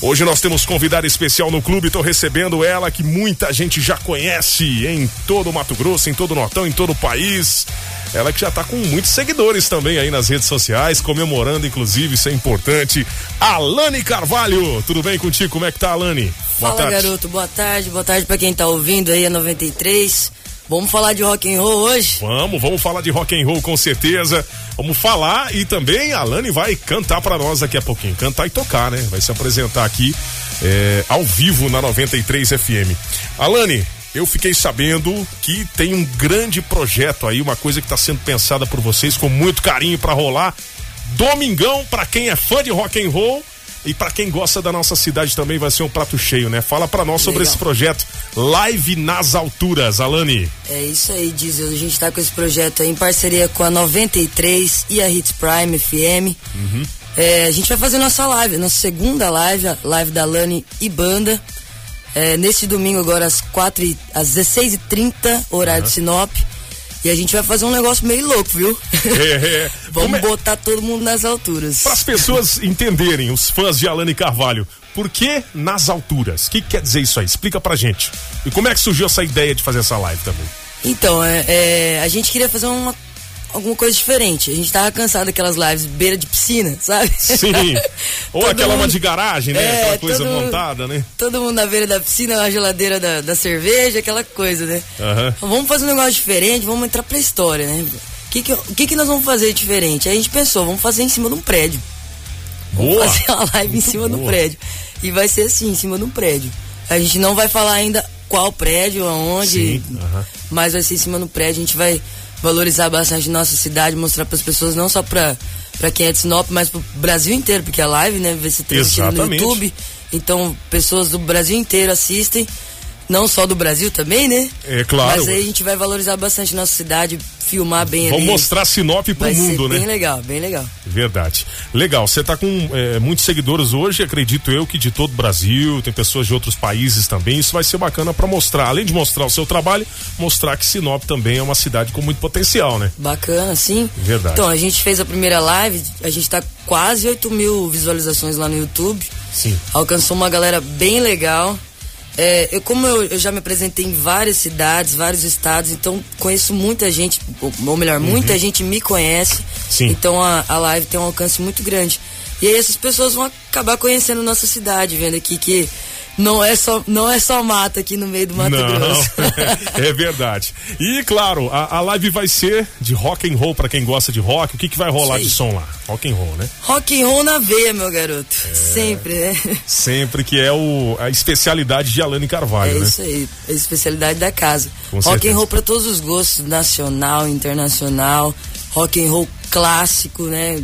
Hoje nós temos convidada especial no clube, estou recebendo ela que muita gente já conhece em todo o Mato Grosso, em todo o Nortão, em todo o país. Ela que já está com muitos seguidores também aí nas redes sociais, comemorando inclusive, isso é importante. Alane Carvalho, tudo bem contigo? Como é que tá, Alane? Boa Fala, tarde. garoto. Boa tarde. Boa tarde para quem tá ouvindo aí a 93. Vamos falar de rock and roll hoje? Vamos, vamos falar de rock and roll com certeza. Vamos falar e também a Lani vai cantar para nós daqui a pouquinho, cantar e tocar, né? Vai se apresentar aqui é, ao vivo na 93 FM. Alane, eu fiquei sabendo que tem um grande projeto aí, uma coisa que está sendo pensada por vocês com muito carinho para rolar. Domingão para quem é fã de rock and roll e para quem gosta da nossa cidade também vai ser um prato cheio, né? Fala para nós sobre esse projeto Live nas Alturas, Alane. É isso aí, Diesel. A gente tá com esse projeto aí em parceria com a 93 e a Hits Prime FM. Uhum. É, a gente vai fazer nossa live, nossa segunda live, a live da Alane e banda. É, nesse domingo agora às, 4 e, às 16h30, horário uhum. de Sinop. E a gente vai fazer um negócio meio louco, viu? É, é. Vamos é? botar todo mundo nas alturas. Para as pessoas entenderem, os fãs de Alane Carvalho, por que nas alturas? O que, que, quer dizer isso aí? Explica pra gente. E como é que surgiu essa ideia de fazer essa live também? Então, é, é a gente queria fazer uma alguma coisa diferente. A gente tava cansado daquelas lives beira de piscina, sabe? Sim. Ou aquela mundo... uma de garagem, né? É, aquela coisa montada, né? Todo mundo na beira da piscina, na geladeira da, da cerveja, aquela coisa, né? Uhum. Então, vamos fazer um negócio diferente, vamos entrar pra história, né? O que que, que que nós vamos fazer diferente? Aí a gente pensou, vamos fazer em cima de um prédio. Boa. Vamos fazer uma live Muito em cima boa. do prédio. E vai ser assim, em cima de um prédio. A gente não vai falar ainda qual prédio, aonde, Sim, mas vai ser em cima do prédio. A gente vai valorizar bastante nossa cidade, mostrar para as pessoas, não só para para quem é de Sinop, mas para o Brasil inteiro, porque a live, né, vai ser transmitida no YouTube. Então, pessoas do Brasil inteiro assistem, não só do Brasil também, né? É claro. Mas aí a gente vai valorizar bastante nossa cidade, filmar bem Vamos ali. mostrar Sinop pro Vai mundo, né? Bem legal, bem legal. Verdade. Legal, você tá com é, muitos seguidores hoje, acredito eu que de todo o Brasil, tem pessoas de outros países também. Isso vai ser bacana para mostrar, além de mostrar o seu trabalho, mostrar que Sinop também é uma cidade com muito potencial, né? Bacana, sim. Verdade. Então, a gente fez a primeira live, a gente tá quase 8 mil visualizações lá no YouTube. Sim. Alcançou uma galera bem legal. É, eu, como eu, eu, já me apresentei em várias cidades, vários estados, então conheço muita gente, ou melhor, uhum. muita gente me conhece. Sim. Então a, a live tem um alcance muito grande. E aí essas pessoas vão acabar conhecendo nossa cidade, vendo aqui que não é só, não é só mata aqui no meio do Mato não, Grosso. é verdade. E claro, a, a live vai ser de rock and roll para quem gosta de rock. O que, que vai rolar Sim. de som lá? Rock and roll, né? Rock and roll na veia, meu garoto. É, sempre, né? Sempre que é o, a especialidade de Alane Carvalho, é né? isso aí, a especialidade da casa. Com rock certeza. and roll para todos os gostos, nacional, internacional, rock and roll clássico, né?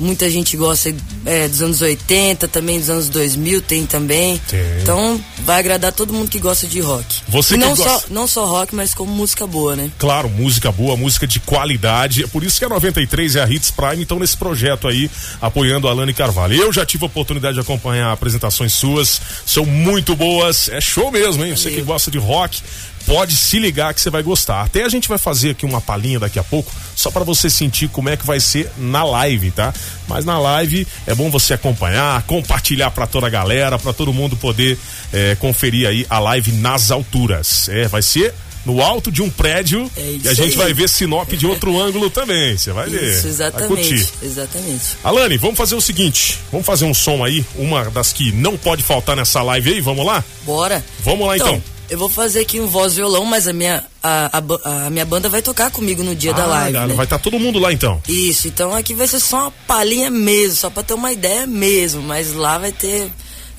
Muita gente gosta é, dos anos 80, também dos anos 2000, tem também. Tem. Então vai agradar todo mundo que gosta de rock. Você e não gosta... só não só rock, mas como música boa, né? Claro, música boa, música de qualidade. É por isso que a 93 e a Hits Prime estão nesse projeto aí, apoiando a Alane Carvalho. Eu já tive a oportunidade de acompanhar apresentações suas, são muito boas. É show mesmo, hein? Valeu. Você que gosta de rock, pode se ligar que você vai gostar. Até a gente vai fazer aqui uma palhinha daqui a pouco, só para você sentir como é que vai ser na live, tá? Mas na live é bom você acompanhar, compartilhar para toda a galera, para todo mundo poder é, conferir aí a live nas alturas. É, vai ser no alto de um prédio é e a gente aí. vai ver Sinop de outro ângulo também. Você vai ver. Isso, exatamente. Exatamente. Alane, vamos fazer o seguinte: vamos fazer um som aí, uma das que não pode faltar nessa live aí, vamos lá? Bora. Vamos lá então. então. Eu vou fazer aqui um voz violão, mas a minha, a, a, a minha banda vai tocar comigo no dia ah, da live. Né? Vai estar tá todo mundo lá então. Isso, então aqui vai ser só uma palhinha mesmo, só pra ter uma ideia mesmo. Mas lá vai ter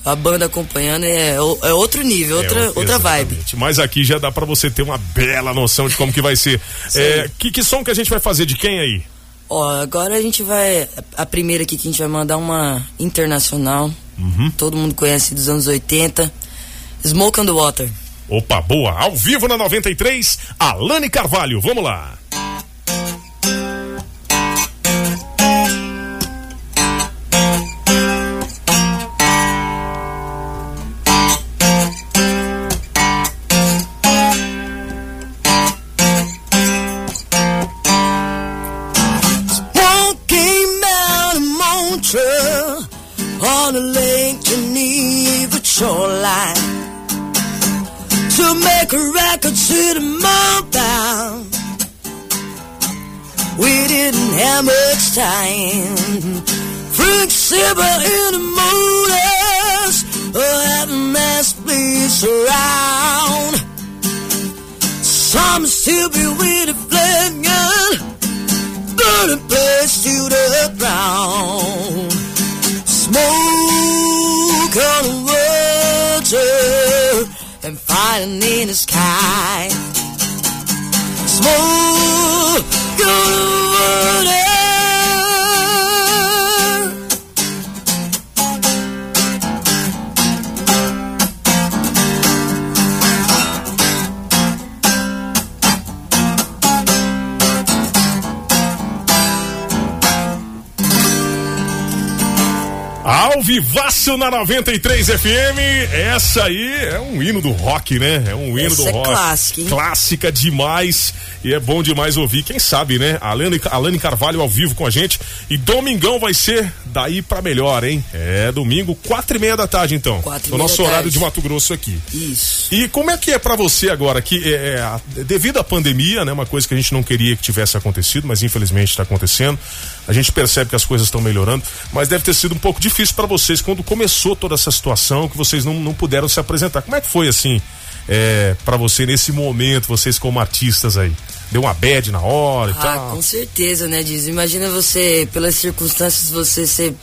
a banda acompanhando, é, é outro nível, outra, é, outra vibe. Mas aqui já dá para você ter uma bela noção de como que vai ser. é, que, que som que a gente vai fazer de quem aí? Ó, agora a gente vai. A primeira aqui que a gente vai mandar uma internacional. Uhum. Todo mundo conhece dos anos 80. Smoke on the Water. Opa, boa. Ao vivo na 93, Alane Carvalho. Vamos lá. Make a record to the mountain. We didn't have much time. Frank Silver in the motors, oh, had a nice place around. Some still be with a flame Ao vivaço na 93 FM. Essa aí é um hino do rock, né? É um hino Essa do é rock. clássica, hein? Clássica demais. E é bom demais ouvir. Quem sabe, né? Alane, Alane Carvalho ao vivo com a gente. E domingão vai ser daí pra melhor, hein? É domingo, quatro e meia da tarde, então. Quatro e No meia nosso horário tarde. de Mato Grosso aqui. Isso. E como é que é pra você agora que é, é, devido à pandemia, né, uma coisa que a gente não queria que tivesse acontecido, mas infelizmente está acontecendo. A gente percebe que as coisas estão melhorando, mas deve ter sido um pouco difícil pra vocês quando começou toda essa situação que vocês não, não puderam se apresentar. Como é que foi assim é, para você nesse momento, vocês como artistas aí? Deu uma bad na hora e Ah, tal? com certeza, né, Diz? Imagina você, pelas circunstâncias, você ser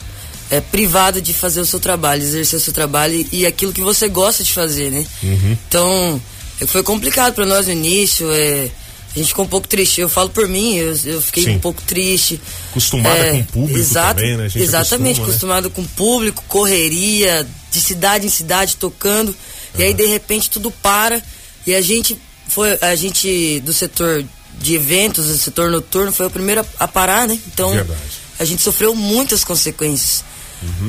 é, privado de fazer o seu trabalho, exercer o seu trabalho e, e aquilo que você gosta de fazer, né? Uhum. Então, é, foi complicado para nós no início, é, a gente ficou um pouco triste. Eu falo por mim, eu, eu fiquei Sim. um pouco triste. Acostumada com o público exato, também, né? A gente exatamente, acostuma, né? acostumado com público, correria, de cidade em cidade, tocando. E aí, de repente, tudo para. E a gente foi, a gente do setor de eventos, do setor noturno, foi o primeiro a, a parar, né? Então, Verdade. a gente sofreu muitas consequências.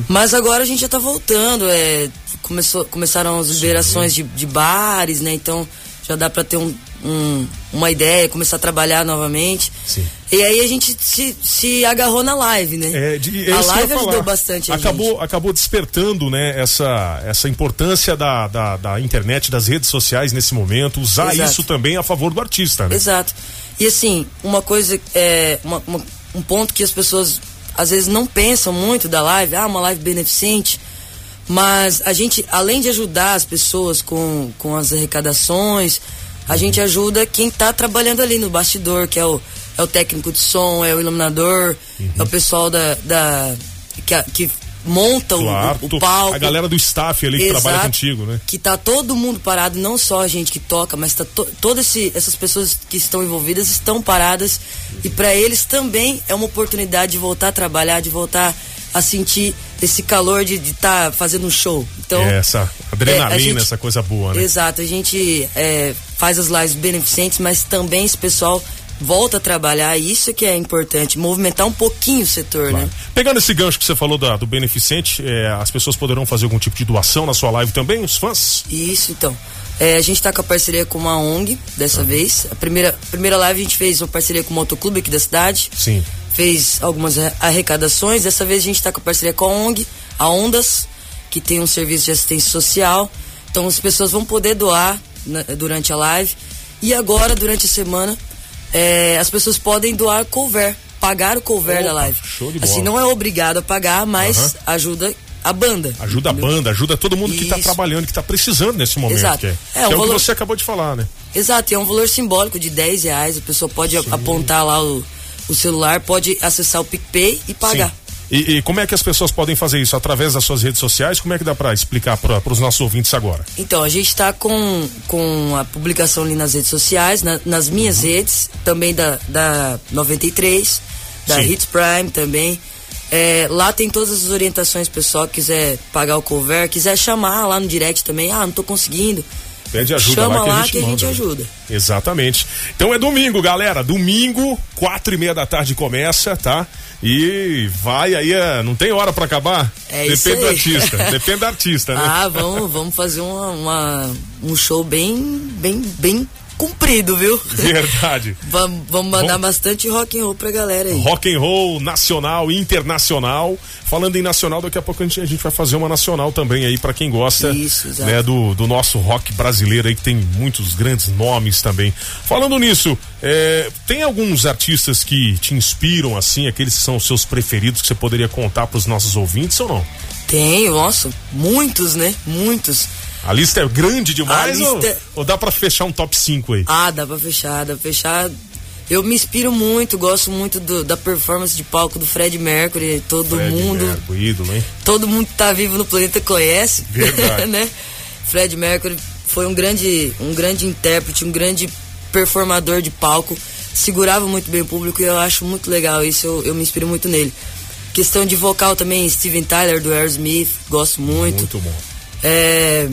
Mas agora a gente já tá voltando, é, começou, começaram as liberações de, de bares, né? Então já dá para ter um, um- uma ideia, começar a trabalhar novamente. Sim. E aí a gente se, se agarrou na live, né? É, de, é a live ajudou bastante a acabou, gente. acabou despertando, né, essa, essa importância da, da, da internet, das redes sociais nesse momento, usar Exato. isso também a favor do artista, né? Exato. E assim, uma coisa, é, uma- uma- um ponto que as pessoas às vezes não pensam muito da live, ah, uma live beneficente, mas a gente, além de ajudar as pessoas com, com as arrecadações, a gente ajuda quem está trabalhando ali no bastidor, que é o, é o técnico de som, é o iluminador, Uhum. é o pessoal da, da que, a- que monta o- Claro, o, o palco. a galera do staff ali que trabalha Exato. contigo, né? Que tá todo mundo parado, não só a gente que toca, mas tá to, todas essas pessoas que estão envolvidas estão paradas e para eles também é uma oportunidade de voltar a trabalhar, de voltar a sentir esse calor de estar fazendo um show. Então, É, essa adrenalina, é, a gente- essa coisa boa, né? Exato, a gente é, faz as lives beneficentes, mas também esse pessoal volta a trabalhar, isso que é importante, movimentar um pouquinho o setor, Claro. né? Pegando esse gancho que você falou da- do beneficente, é, as pessoas poderão fazer algum tipo de doação na sua live também, os fãs? Isso, então. É, a gente está com a parceria com uma ONG dessa vez. A primeira, primeira live a gente fez uma parceria com o motoclube aqui da cidade. Sim. Fez algumas arre- arrecadações. Dessa vez a gente está com a parceria com a ONG, a Ondas, que tem um serviço de assistência social. Então as pessoas vão poder doar na- durante a live. E agora, durante a semana, é, as pessoas podem doar cover, pagar o cover Opa, da live. show de bola. Assim, não é obrigado a pagar, mas Aham. ajuda a banda. Ajuda a banda, ajuda todo mundo que está Isso. trabalhando, que está precisando nesse momento. Exato. É, É, que um é o que valor- você acabou de falar, né? Exato, e é um valor simbólico de 10 reais. A pessoa pode a- apontar lá o, o celular, pode acessar o PicPay e pagar. Sim. E, e como é que as pessoas podem fazer isso? Através das suas redes sociais? Como é que dá para explicar para os nossos ouvintes agora? Então, a gente está com, com a publicação ali nas redes sociais, na- nas minhas Uhum. redes, também da, da 93, da Sim. Hits Prime também. É, lá tem todas as orientações, pessoal, que quiser pagar o cover, quiser chamar lá no direct também, ah, não tô conseguindo. Pede ajuda Chama lá que lá a gente que a gente ajuda. Exatamente. Então é domingo, galera. Domingo, quatro e meia da tarde começa, tá? E vai aí, é, não tem hora para acabar? É Depende isso do aí. artista. Depende do artista, né? Ah, vamos, vamos fazer uma, uma- um show bem, bem, bem cumprido, viu? Verdade. vamos, vamos mandar Bom, bastante rock and roll pra galera aí. Rock and roll nacional, internacional. Falando em nacional, daqui a pouco a gente, a gente vai fazer uma nacional também aí para quem gosta Isso, né, do, do nosso rock brasileiro aí que tem muitos grandes nomes também. Falando nisso, é, tem alguns artistas que te inspiram assim, aqueles que são os seus preferidos que você poderia contar para os nossos ouvintes ou não? Tenho, nossa, muitos, né? Muitos. A lista é grande demais lista... ou, é- ou, dá para fechar um top 5 aí? Ah, dá para fechar, dá pra fechar. Eu me inspiro muito, gosto muito do, da performance de palco do Fred Mercury, todo Fred mundo. Mercury, ídolo, hein? Todo mundo que tá vivo no planeta conhece. Verdade. né? Fred Mercury foi um grande, um grande intérprete, um grande performador de palco, segurava muito bem o público e eu acho muito legal isso, eu, eu me inspiro muito nele. Questão de vocal também, Steven Tyler do Aerosmith, gosto muito. Muito bom. É,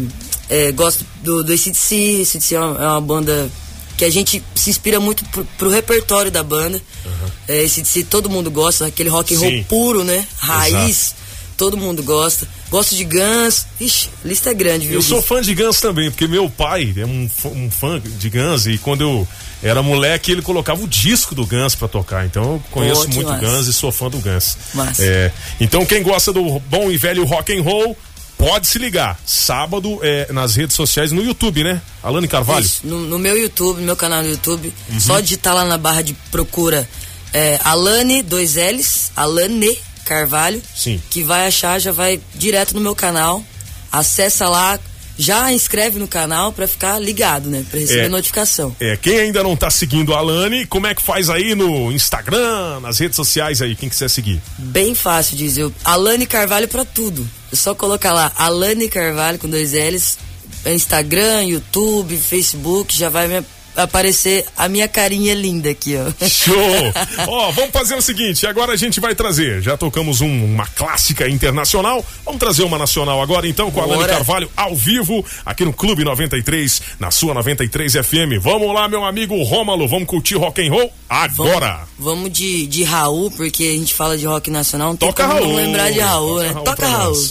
é, gosto do, do ACDC, ACDC é uma, é uma, banda que a gente se inspira muito pro, pro repertório da banda. Uhum. É, ACDC todo mundo gosta, aquele rock and roll puro, né? Raiz. Exato. Todo mundo gosta. Gosto de Guns. Ixi, a lista é grande, viu? Eu sou fã de Guns também, porque meu pai é um, um fã de Guns e quando eu era moleque, ele colocava o disco do Guns para tocar. Então eu conheço oh, muito massa. Guns e sou fã do Guns. É, então quem gosta do bom e velho rock and roll, pode se ligar. Sábado é, nas redes sociais, no YouTube, né? Alane Carvalho? Isso, no, no, meu YouTube, no meu canal no YouTube. Uhum. Só digitar lá na barra de procura é, Alane, dois L's, Alane Carvalho. Sim. Que vai achar, já vai direto no meu canal. Acessa lá, já inscreve no canal para ficar ligado, né? Para receber é, notificação. É, quem ainda não tá seguindo a Alane, como é que faz aí no Instagram, nas redes sociais aí, quem quiser seguir? Bem fácil, diz eu. Alane Carvalho para tudo. É só colocar lá Alane Carvalho com dois L's, Instagram, YouTube, Facebook, já vai me aparecer a minha carinha linda aqui, ó. Show! ó, vamos fazer o seguinte, agora a gente vai trazer, já tocamos um, uma clássica internacional, vamos trazer uma nacional agora então com a Alane Carvalho ao vivo aqui no Clube 93, na sua 93 FM. Vamos lá, meu amigo Rômalo, vamos curtir rock and roll agora. Vamos, vamos de, de Raul, porque a gente fala de rock nacional, não Toca tem como Raul. lembrar de Raul, Toca né? Raul Toca Raul.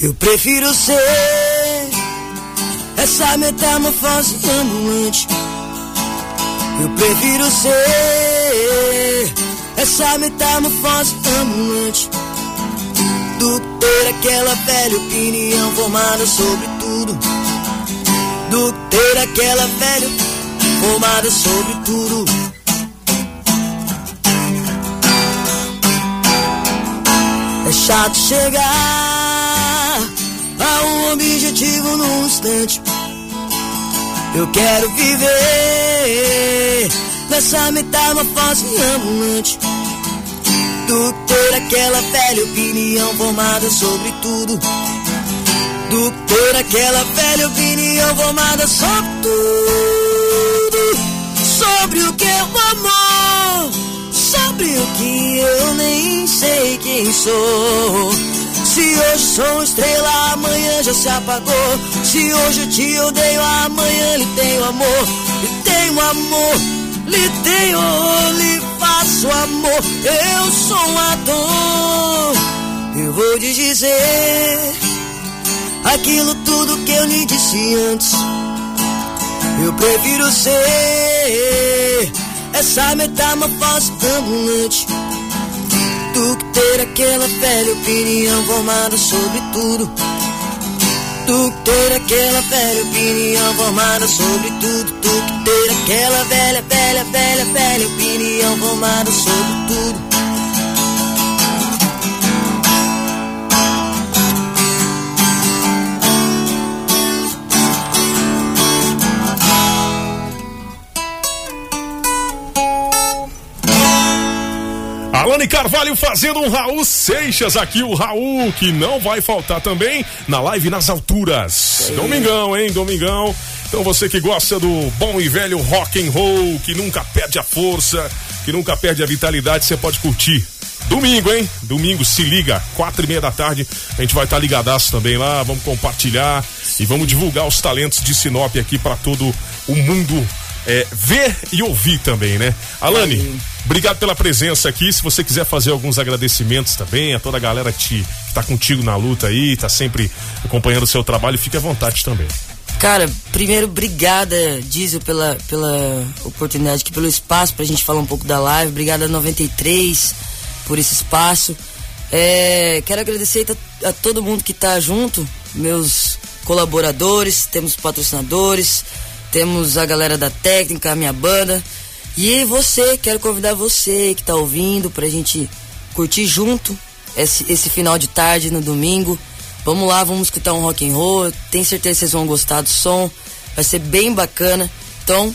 Eu prefiro ser essa metamorfose ambulante. Eu prefiro ser essa metamorfose ambulante do que ter aquela velha opinião formada sobre tudo. Do que ter aquela velha formada sobre tudo. É chato chegar objetivo num instante. Eu quero viver nessa metamorfose ambulante. Do ter aquela velha opinião formada sobre tudo. Do ter aquela velha opinião formada sobre tudo. Sobre o que é o amor. Sobre o que eu nem sei quem sou. Se hoje sou estrela, amanhã já se apagou. Se hoje te odeio, amanhã lhe tenho amor. Lhe tenho amor, lhe tenho, lhe faço amor. Eu sou um ator. Eu vou te dizer aquilo tudo que eu lhe disse antes. Eu prefiro ser essa metamorfose ambulante ter aquela velha opinião formada sobre tudo. Do que ter aquela velha opinião formada sobre tudo. Do que ter aquela velha, velha, velha, velha opinião formada sobre tudo. Alane Carvalho fazendo um Raul Seixas aqui, o Raul, que não vai faltar também na live nas alturas. Domingão, hein? Domingão. Então você que gosta do bom e velho rock and roll, que nunca perde a força, que nunca perde a vitalidade, você pode curtir Domingo, hein? Domingo, se liga, quatro e meia da tarde, a gente vai estar tá ligadaço também lá, vamos compartilhar e vamos divulgar os talentos de Sinop aqui para todo o mundo é, ver e ouvir também, né? Alane, obrigado pela presença aqui. Se você quiser fazer alguns agradecimentos também a toda a galera que, te, que tá contigo na luta aí, tá sempre acompanhando o seu trabalho, fique à vontade também. Cara, primeiro, obrigada, Diesel, pela, pela oportunidade aqui, pelo espaço pra gente falar um pouco da live. Obrigada 93 por esse espaço. É, quero agradecer a, a, todo mundo que tá junto, meus colaboradores, temos patrocinadores, temos a galera da técnica, a minha banda. E você, quero convidar você que tá ouvindo pra gente curtir junto esse, esse final de tarde no domingo. Vamos lá, vamos escutar um rock and roll. Tenho certeza que vocês vão gostar do som. Vai ser bem bacana. Então,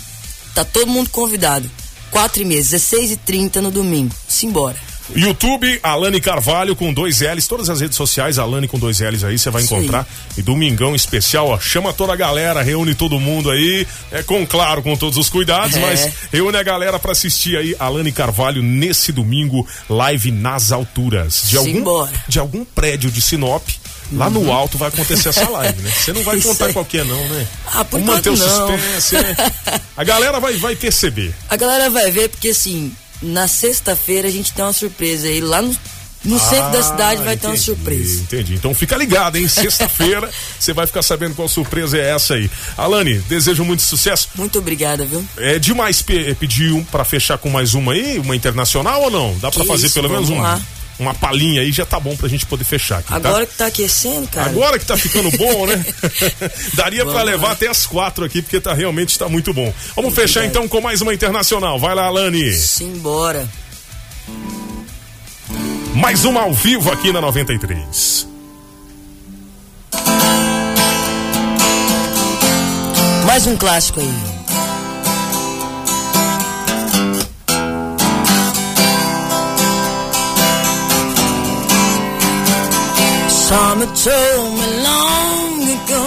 tá todo mundo convidado. 4 e meia, 16 e 30 no domingo. Simbora. YouTube, Alane Carvalho com dois L's, todas as redes sociais, Alane com dois L's aí, você vai encontrar. E domingão especial, ó, chama toda a galera, reúne todo mundo aí, é com, claro, com todos os cuidados, é. mas reúne a galera para assistir aí Alane Carvalho nesse domingo, live nas alturas. De algum, de algum prédio de Sinop, Lá no uhum. alto vai acontecer essa live, né? Você não vai Isso contar qualquer não, né? Ah, por Vamos manter o suspense, né? A galera vai, vai perceber. A galera vai ver porque assim, na sexta-feira a gente tem uma surpresa aí lá no no ah, centro da cidade vai entendi, ter uma surpresa. Entendi. Então fica ligado, hein? Sexta-feira você vai ficar sabendo qual surpresa é essa aí. Alane, desejo muito sucesso. Muito obrigada, viu? É demais pe pedir um para fechar com mais uma aí, uma internacional ou não? Dá para fazer isso, pelo menos uma? Uma palhinha aí já tá bom pra gente poder fechar aqui, tá? Agora tá? que tá aquecendo, cara. Agora que tá ficando bom, né? Daria para levar até as quatro aqui, porque tá realmente tá muito bom. Vamos fechar então com mais uma internacional. Vai lá, Alane. Simbora. Mais uma ao vivo aqui na 93. Mais um clássico aí. Mama told me long ago.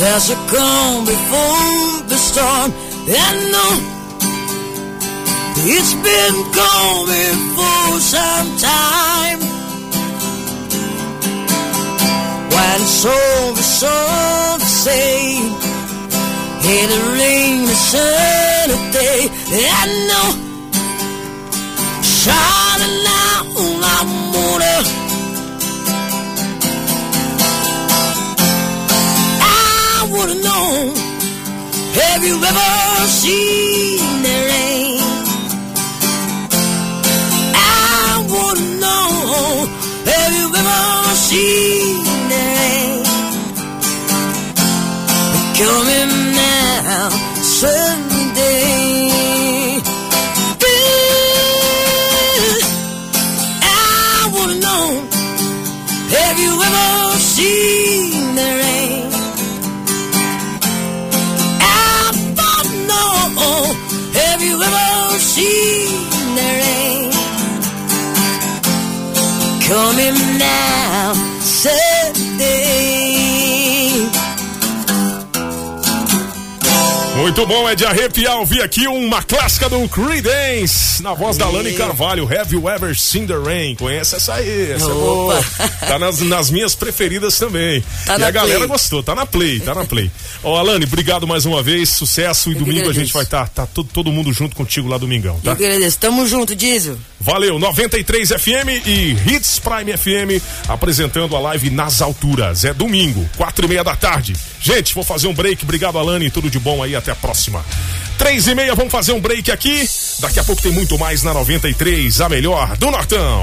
There's a calm before the storm. And no It's been coming for some time. When it's over, so to say In the rain, the sunny day. And no Shining now, I'm Have you ever seen the rain? I have known. Have you ever seen the rain? Coming Bom, é de arrepiar ouvir aqui uma clássica do Creedence, na voz da Lani Carvalho, Have You Ever Seen the Rain? Conhece essa aí, essa é boa. Tá nas, nas minhas preferidas também. Tá e a galera play. gostou, tá na play, tá na play. Ó, Alane, obrigado mais uma vez, sucesso e Eu domingo a gente vai estar tá, tá todo, todo mundo junto contigo lá domingão, tá? Eu agradeço, tamo junto, Diesel. Valeu, 93 FM e Hits Prime FM apresentando a live nas alturas. É domingo, quatro e meia da tarde. Gente, vou fazer um break. Obrigado, Alane, tudo de bom aí, até a próxima. Três e meia, vamos fazer um break aqui. Daqui a pouco tem muito mais na 93, a melhor do Nortão.